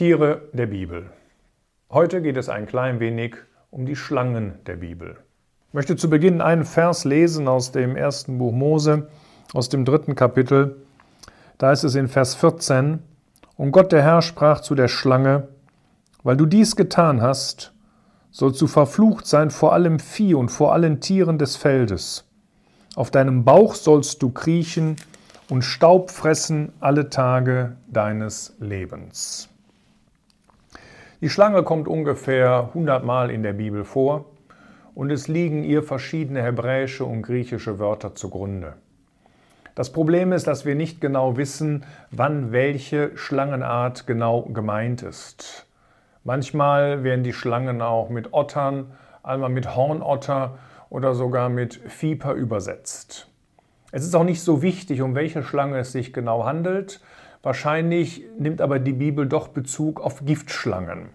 Tiere der Bibel. Heute geht es ein klein wenig um die Schlangen der Bibel. Ich möchte zu Beginn einen Vers lesen aus dem ersten Buch Mose, aus dem dritten Kapitel. Da ist es in Vers 14, Und Gott der Herr sprach zu der Schlange, Weil du dies getan hast, sollst du verflucht sein vor allem Vieh und vor allen Tieren des Feldes. Auf deinem Bauch sollst du kriechen und Staub fressen alle Tage deines Lebens. Die Schlange kommt ungefähr 100 Mal in der Bibel vor und es liegen ihr verschiedene hebräische und griechische Wörter zugrunde. Das Problem ist, dass wir nicht genau wissen, wann welche Schlangenart genau gemeint ist. Manchmal werden die Schlangen auch mit Ottern, einmal mit Hornotter oder sogar mit Viper übersetzt. Es ist auch nicht so wichtig, um welche Schlange es sich genau handelt. Wahrscheinlich nimmt aber die Bibel doch Bezug auf Giftschlangen.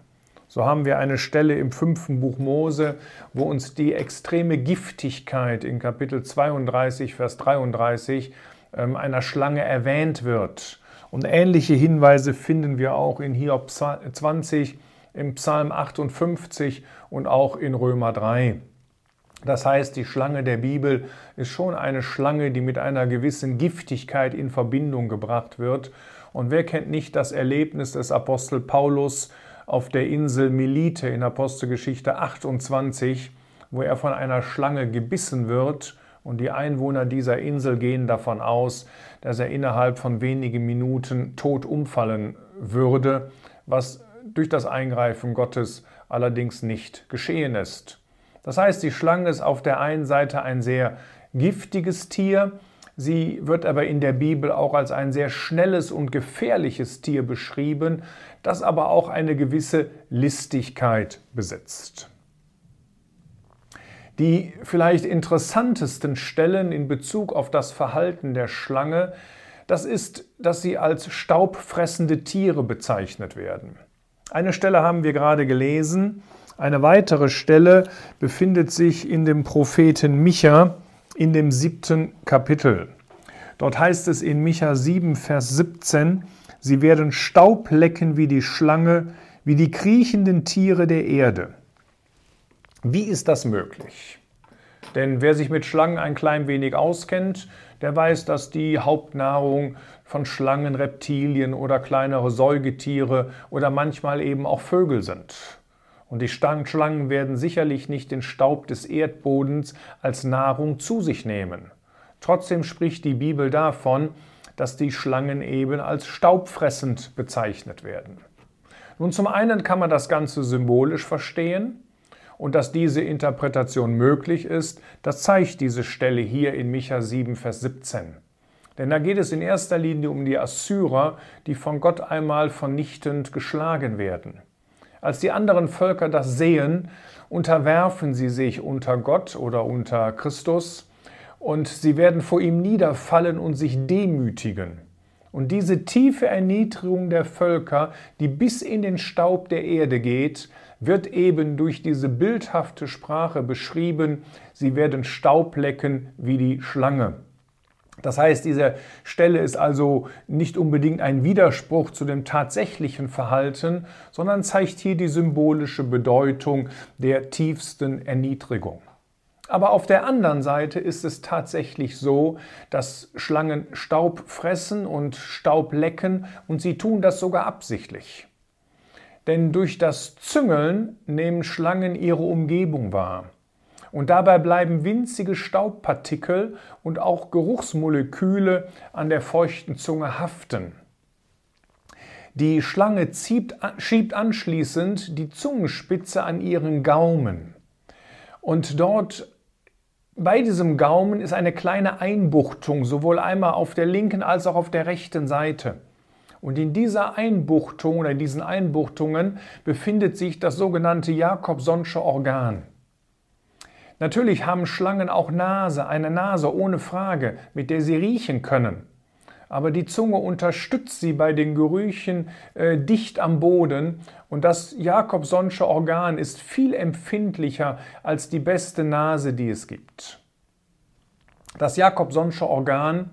So haben wir eine Stelle im fünften Buch Mose, wo uns die extreme Giftigkeit in Kapitel 32, Vers 33 ähm, einer Schlange erwähnt wird. Und ähnliche Hinweise finden wir auch in Hiob 20, im Psalm 58 und auch in Römer 3. Das heißt, die Schlange der Bibel ist schon eine Schlange, die mit einer gewissen Giftigkeit in Verbindung gebracht wird. Und wer kennt nicht das Erlebnis des Apostel Paulus auf der Insel Melite in Apostelgeschichte 28, wo er von einer Schlange gebissen wird und die Einwohner dieser Insel gehen davon aus, dass er innerhalb von wenigen Minuten tot umfallen würde, was durch das Eingreifen Gottes allerdings nicht geschehen ist. Das heißt, die Schlange ist auf der einen Seite ein sehr giftiges Tier, sie wird aber in der Bibel auch als ein sehr schnelles und gefährliches Tier beschrieben, das aber auch eine gewisse Listigkeit besitzt. Die vielleicht interessantesten Stellen in Bezug auf das Verhalten der Schlange, das ist, dass sie als staubfressende Tiere bezeichnet werden. Eine Stelle haben wir gerade gelesen, eine weitere Stelle befindet sich in dem Propheten Micha in dem siebten Kapitel. Dort heißt es in Micha 7, Vers 17, Sie werden Staub lecken wie die Schlange, wie die kriechenden Tiere der Erde. Wie ist das möglich? Denn wer sich mit Schlangen ein klein wenig auskennt, der weiß, dass die Hauptnahrung von Schlangen, Reptilien oder kleinere Säugetiere oder manchmal eben auch Vögel sind. Und die Schlangen werden sicherlich nicht den Staub des Erdbodens als Nahrung zu sich nehmen. Trotzdem spricht die Bibel davon, dass die Schlangen eben als staubfressend bezeichnet werden. Nun, zum einen kann man das Ganze symbolisch verstehen und dass diese Interpretation möglich ist, das zeigt diese Stelle hier in Micha 7, Vers 17. Denn da geht es in erster Linie um die Assyrer, die von Gott einmal vernichtend geschlagen werden. Als die anderen Völker das sehen, unterwerfen sie sich unter Gott oder unter Christus und sie werden vor ihm niederfallen und sich demütigen. Und diese tiefe Erniedrigung der Völker, die bis in den Staub der Erde geht, wird eben durch diese bildhafte Sprache beschrieben. Sie werden Staub lecken wie die Schlange. Das heißt, diese Stelle ist also nicht unbedingt ein Widerspruch zu dem tatsächlichen Verhalten, sondern zeigt hier die symbolische Bedeutung der tiefsten Erniedrigung. Aber auf der anderen Seite ist es tatsächlich so, dass Schlangen Staub fressen und Staub lecken und sie tun das sogar absichtlich. Denn durch das Züngeln nehmen Schlangen ihre Umgebung wahr. Und dabei bleiben winzige Staubpartikel und auch Geruchsmoleküle an der feuchten Zunge haften. Die Schlange schiebt anschließend die Zungenspitze an ihren Gaumen. Und dort bei diesem Gaumen ist eine kleine Einbuchtung, sowohl einmal auf der linken als auch auf der rechten Seite. Und in dieser Einbuchtung oder in diesen Einbuchtungen befindet sich das sogenannte Jakobsonsche Organ. Natürlich haben Schlangen auch Nase, eine Nase ohne Frage, mit der sie riechen können. Aber die Zunge unterstützt sie bei den Gerüchen äh, dicht am Boden und das Jakobsonsche Organ ist viel empfindlicher als die beste Nase, die es gibt. Das Jakobsonsche Organ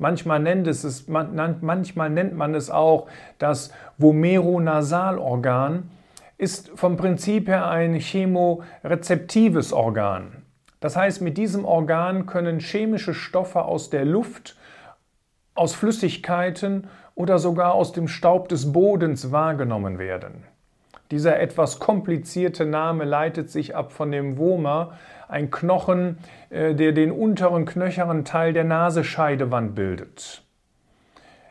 Manchmal nennt, es, manchmal nennt man es auch das Vomeronasalorgan, ist vom Prinzip her ein chemorezeptives Organ. Das heißt, mit diesem Organ können chemische Stoffe aus der Luft, aus Flüssigkeiten oder sogar aus dem Staub des Bodens wahrgenommen werden. Dieser etwas komplizierte Name leitet sich ab von dem Woma, ein Knochen, äh, der den unteren knöchernen Teil der Nasenscheidewand bildet.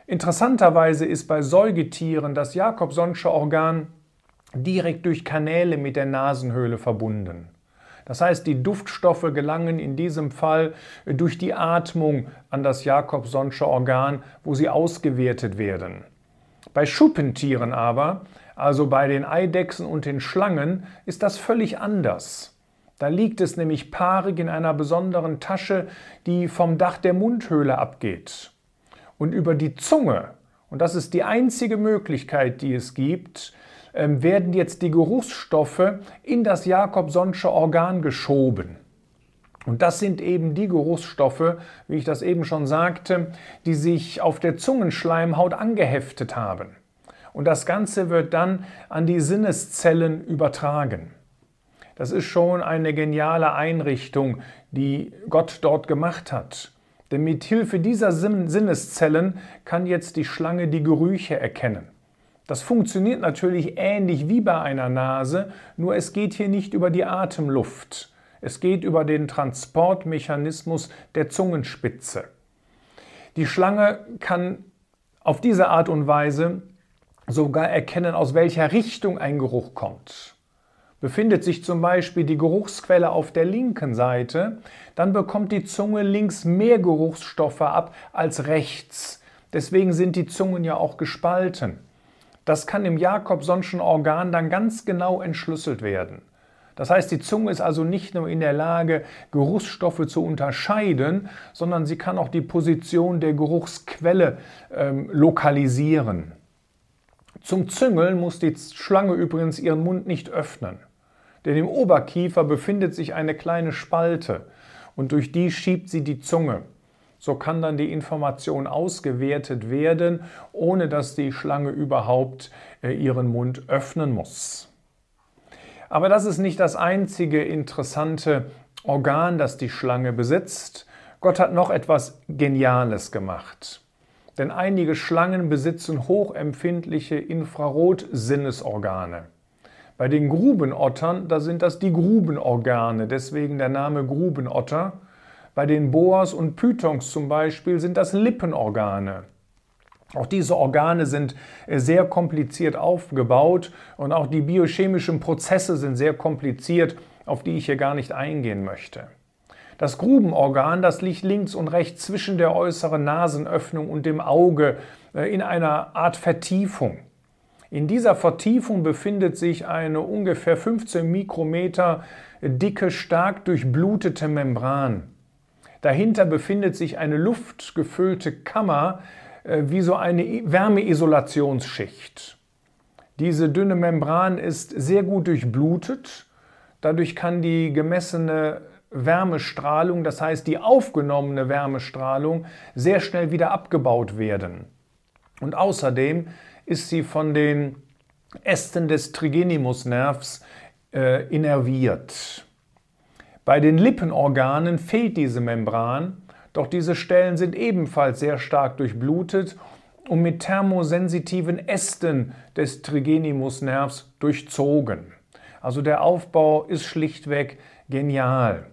Interessanterweise ist bei Säugetieren das Jakobsonsche Organ direkt durch Kanäle mit der Nasenhöhle verbunden. Das heißt, die Duftstoffe gelangen in diesem Fall durch die Atmung an das Jakobsonsche Organ, wo sie ausgewertet werden. Bei Schuppentieren aber, also bei den Eidechsen und den Schlangen, ist das völlig anders. Da liegt es nämlich paarig in einer besonderen Tasche, die vom Dach der Mundhöhle abgeht. Und über die Zunge, und das ist die einzige Möglichkeit, die es gibt, werden jetzt die Geruchsstoffe in das Jakobsonsche Organ geschoben. Und das sind eben die Geruchsstoffe, wie ich das eben schon sagte, die sich auf der Zungenschleimhaut angeheftet haben. Und das Ganze wird dann an die Sinneszellen übertragen. Das ist schon eine geniale Einrichtung, die Gott dort gemacht hat. Denn mit Hilfe dieser Sinneszellen kann jetzt die Schlange die Gerüche erkennen. Das funktioniert natürlich ähnlich wie bei einer Nase, nur es geht hier nicht über die Atemluft. Es geht über den Transportmechanismus der Zungenspitze. Die Schlange kann auf diese Art und Weise sogar erkennen, aus welcher Richtung ein Geruch kommt. Befindet sich zum Beispiel die Geruchsquelle auf der linken Seite, dann bekommt die Zunge links mehr Geruchsstoffe ab als rechts. Deswegen sind die Zungen ja auch gespalten. Das kann im Jakobsonschen Organ dann ganz genau entschlüsselt werden. Das heißt, die Zunge ist also nicht nur in der Lage, Geruchsstoffe zu unterscheiden, sondern sie kann auch die Position der Geruchsquelle ähm, lokalisieren. Zum Züngeln muss die Schlange übrigens ihren Mund nicht öffnen, denn im Oberkiefer befindet sich eine kleine Spalte und durch die schiebt sie die Zunge. So kann dann die Information ausgewertet werden, ohne dass die Schlange überhaupt äh, ihren Mund öffnen muss. Aber das ist nicht das einzige interessante Organ, das die Schlange besitzt. Gott hat noch etwas Geniales gemacht. Denn einige Schlangen besitzen hochempfindliche Infrarotsinnesorgane. Bei den Grubenottern, da sind das die Grubenorgane, deswegen der Name Grubenotter. Bei den Boas und Pythons zum Beispiel sind das Lippenorgane. Auch diese Organe sind äh, sehr kompliziert aufgebaut und auch die biochemischen Prozesse sind sehr kompliziert, auf die ich hier gar nicht eingehen möchte. Das Grubenorgan, das liegt links und rechts zwischen der äußeren Nasenöffnung und dem Auge äh, in einer Art Vertiefung. In dieser Vertiefung befindet sich eine ungefähr 15 Mikrometer dicke, stark durchblutete Membran. Dahinter befindet sich eine luftgefüllte Kammer, äh, wie so eine Wärmeisolationsschicht. Diese dünne Membran ist sehr gut durchblutet. Dadurch kann die gemessene Wärmestrahlung, das heißt die aufgenommene Wärmestrahlung, sehr schnell wieder abgebaut werden. Und außerdem ist sie von den Ästen des Trigenimusnervs äh, innerviert. Bei den Lippenorganen fehlt diese Membran, doch diese Stellen sind ebenfalls sehr stark durchblutet und mit thermosensitiven Ästen des Trigenimusnervs durchzogen. Also der Aufbau ist schlichtweg genial.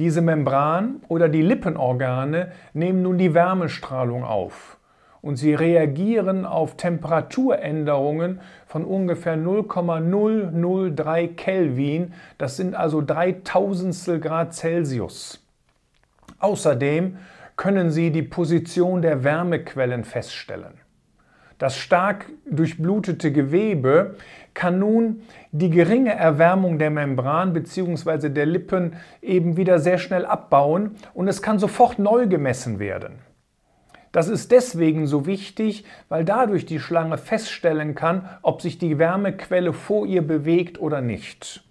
Diese Membran oder die Lippenorgane nehmen nun die Wärmestrahlung auf und sie reagieren auf Temperaturänderungen von ungefähr 0,003 Kelvin. Das sind also 3000 Grad Celsius. Außerdem können Sie die Position der Wärmequellen feststellen. Das stark durchblutete Gewebe kann nun die geringe Erwärmung der Membran bzw. der Lippen eben wieder sehr schnell abbauen und es kann sofort neu gemessen werden. Das ist deswegen so wichtig, weil dadurch die Schlange feststellen kann, ob sich die Wärmequelle vor ihr bewegt oder nicht.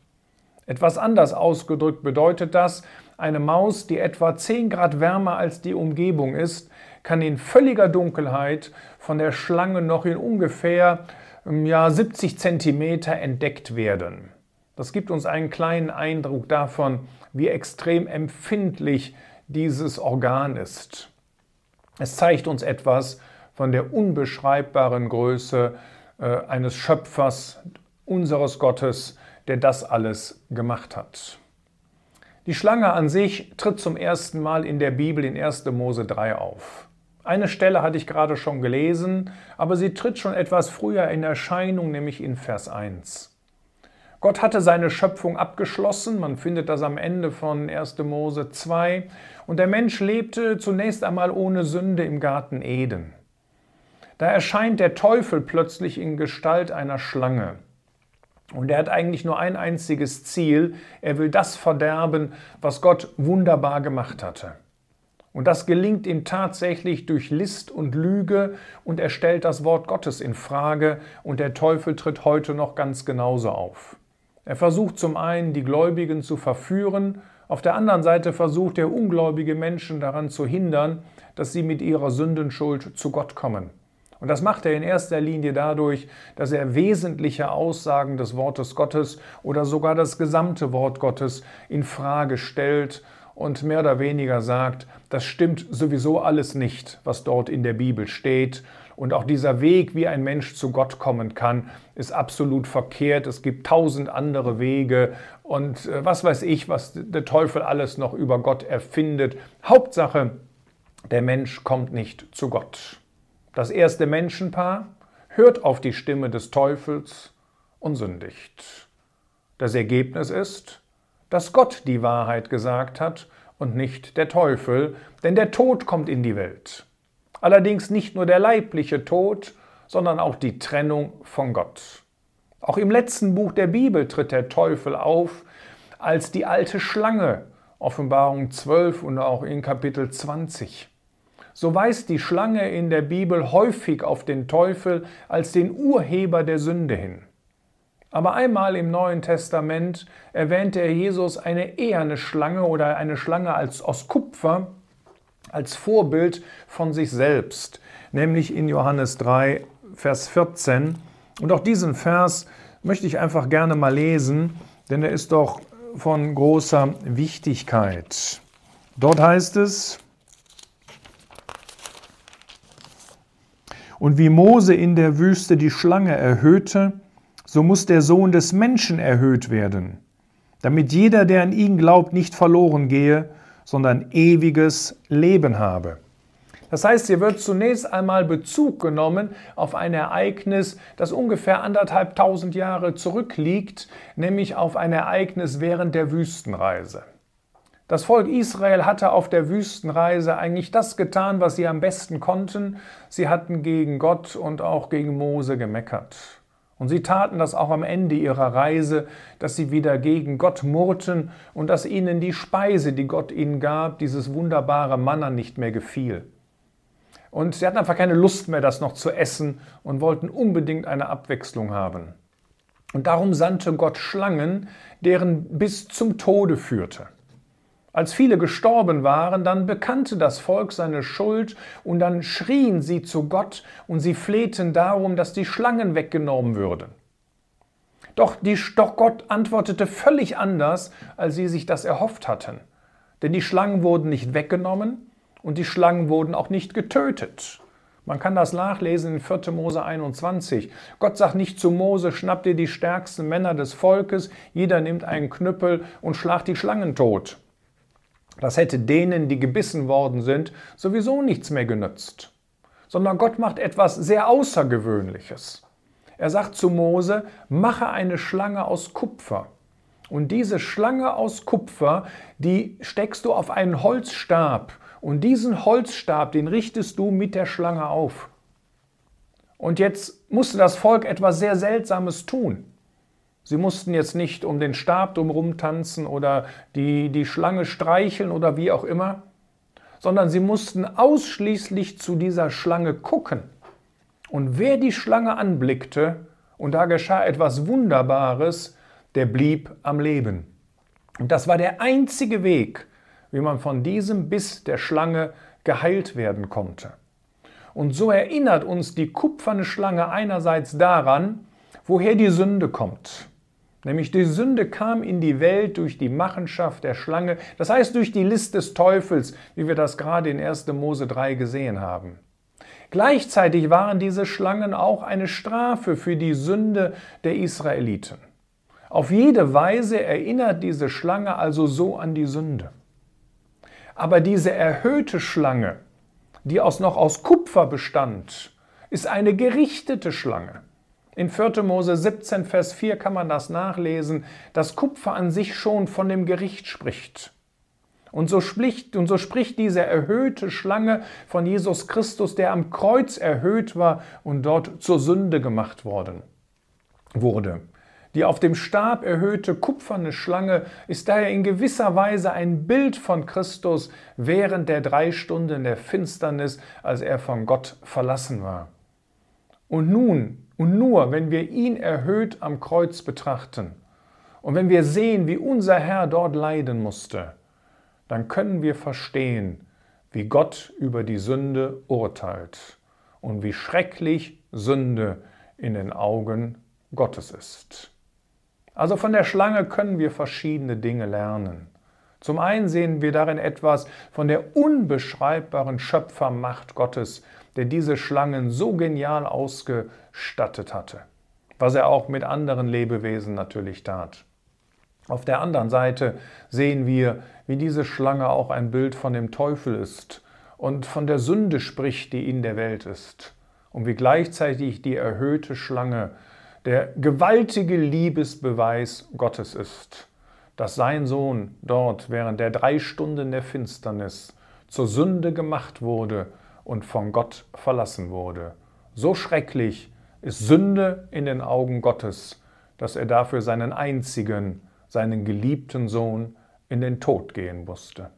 Etwas anders ausgedrückt bedeutet das, eine Maus, die etwa 10 Grad wärmer als die Umgebung ist, kann in völliger Dunkelheit von der Schlange noch in ungefähr ja, 70 Zentimeter entdeckt werden. Das gibt uns einen kleinen Eindruck davon, wie extrem empfindlich dieses Organ ist. Es zeigt uns etwas von der unbeschreibbaren Größe äh, eines Schöpfers, unseres Gottes, der das alles gemacht hat. Die Schlange an sich tritt zum ersten Mal in der Bibel in 1. Mose 3 auf. Eine Stelle hatte ich gerade schon gelesen, aber sie tritt schon etwas früher in Erscheinung, nämlich in Vers 1. Gott hatte seine Schöpfung abgeschlossen, man findet das am Ende von 1. Mose 2, und der Mensch lebte zunächst einmal ohne Sünde im Garten Eden. Da erscheint der Teufel plötzlich in Gestalt einer Schlange. Und er hat eigentlich nur ein einziges Ziel, er will das verderben, was Gott wunderbar gemacht hatte. Und das gelingt ihm tatsächlich durch List und Lüge und er stellt das Wort Gottes in Frage und der Teufel tritt heute noch ganz genauso auf. Er versucht zum einen, die Gläubigen zu verführen, auf der anderen Seite versucht er, ungläubige Menschen daran zu hindern, dass sie mit ihrer Sündenschuld zu Gott kommen. Und das macht er in erster Linie dadurch, dass er wesentliche Aussagen des Wortes Gottes oder sogar das gesamte Wort Gottes in Frage stellt und mehr oder weniger sagt, das stimmt sowieso alles nicht, was dort in der Bibel steht. Und auch dieser Weg, wie ein Mensch zu Gott kommen kann, ist absolut verkehrt. Es gibt tausend andere Wege und äh, was weiß ich, was der Teufel alles noch über Gott erfindet. Hauptsache, der Mensch kommt nicht zu Gott. Das erste Menschenpaar hört auf die Stimme des Teufels und sündigt. Das Ergebnis ist, dass Gott die Wahrheit gesagt hat und nicht der Teufel, denn der Tod kommt in die Welt. Allerdings nicht nur der leibliche Tod, sondern auch die Trennung von Gott. Auch im letzten Buch der Bibel tritt der Teufel auf als die alte Schlange, Offenbarung 12 und auch in Kapitel 20. So weist die Schlange in der Bibel häufig auf den Teufel als den Urheber der Sünde hin. Aber einmal im Neuen Testament erwähnte er Jesus eine eherne Schlange oder eine Schlange als aus Kupfer als Vorbild von sich selbst, nämlich in Johannes 3, Vers 14. Und auch diesen Vers möchte ich einfach gerne mal lesen, denn er ist doch von großer Wichtigkeit. Dort heißt es, Und wie Mose in der Wüste die Schlange erhöhte, so muss der Sohn des Menschen erhöht werden, damit jeder, der an ihn glaubt, nicht verloren gehe, sondern ewiges Leben habe. Das heißt, hier wird zunächst einmal Bezug genommen auf ein Ereignis, das ungefähr anderthalb tausend Jahre zurückliegt, nämlich auf ein Ereignis während der Wüstenreise. Das Volk Israel hatte auf der Wüstenreise eigentlich das getan, was sie am besten konnten. Sie hatten gegen Gott und auch gegen Mose gemeckert. Und sie taten das auch am Ende ihrer Reise, dass sie wieder gegen Gott murrten und dass ihnen die Speise, die Gott ihnen gab, dieses wunderbare Manna nicht mehr gefiel. Und sie hatten einfach keine Lust mehr, das noch zu essen und wollten unbedingt eine Abwechslung haben. Und darum sandte Gott Schlangen, deren bis zum Tode führte. Als viele gestorben waren, dann bekannte das Volk seine Schuld und dann schrien sie zu Gott und sie flehten darum, dass die Schlangen weggenommen würden. Doch, die, doch Gott antwortete völlig anders, als sie sich das erhofft hatten. Denn die Schlangen wurden nicht weggenommen und die Schlangen wurden auch nicht getötet. Man kann das nachlesen in 4. Mose 21. Gott sagt nicht zu Mose, schnapp dir die stärksten Männer des Volkes, jeder nimmt einen Knüppel und schlagt die Schlangen tot. Das hätte denen, die gebissen worden sind, sowieso nichts mehr genützt. Sondern Gott macht etwas sehr Außergewöhnliches. Er sagt zu Mose, mache eine Schlange aus Kupfer. Und diese Schlange aus Kupfer, die steckst du auf einen Holzstab. Und diesen Holzstab, den richtest du mit der Schlange auf. Und jetzt musste das Volk etwas sehr Seltsames tun. Sie mussten jetzt nicht um den Stab drumherum tanzen oder die, die Schlange streicheln oder wie auch immer, sondern sie mussten ausschließlich zu dieser Schlange gucken. Und wer die Schlange anblickte, und da geschah etwas Wunderbares, der blieb am Leben. Und das war der einzige Weg, wie man von diesem Biss der Schlange geheilt werden konnte. Und so erinnert uns die kupferne Schlange einerseits daran, woher die Sünde kommt. Nämlich die Sünde kam in die Welt durch die Machenschaft der Schlange, das heißt durch die List des Teufels, wie wir das gerade in 1. Mose 3 gesehen haben. Gleichzeitig waren diese Schlangen auch eine Strafe für die Sünde der Israeliten. Auf jede Weise erinnert diese Schlange also so an die Sünde. Aber diese erhöhte Schlange, die aus noch aus Kupfer bestand, ist eine gerichtete Schlange. In 4. Mose 17, Vers 4 kann man das nachlesen, dass Kupfer an sich schon von dem Gericht spricht. Und so, spricht, und so spricht diese erhöhte Schlange von Jesus Christus, der am Kreuz erhöht war und dort zur Sünde gemacht worden wurde. Die auf dem Stab erhöhte kupferne Schlange ist daher in gewisser Weise ein Bild von Christus während der drei Stunden der Finsternis, als er von Gott verlassen war. Und nun und nur, wenn wir ihn erhöht am Kreuz betrachten und wenn wir sehen, wie unser Herr dort leiden musste, dann können wir verstehen, wie Gott über die Sünde urteilt und wie schrecklich Sünde in den Augen Gottes ist. Also von der Schlange können wir verschiedene Dinge lernen. Zum einen sehen wir darin etwas von der unbeschreibbaren Schöpfermacht Gottes, der diese Schlangen so genial ausgestattet hatte, was er auch mit anderen Lebewesen natürlich tat. Auf der anderen Seite sehen wir, wie diese Schlange auch ein Bild von dem Teufel ist und von der Sünde spricht, die in der Welt ist, und wie gleichzeitig die erhöhte Schlange der gewaltige Liebesbeweis Gottes ist, dass sein Sohn dort während der drei Stunden der Finsternis zur Sünde gemacht wurde und von Gott verlassen wurde. So schrecklich ist Sünde in den Augen Gottes, dass er dafür seinen einzigen, seinen geliebten Sohn in den Tod gehen musste.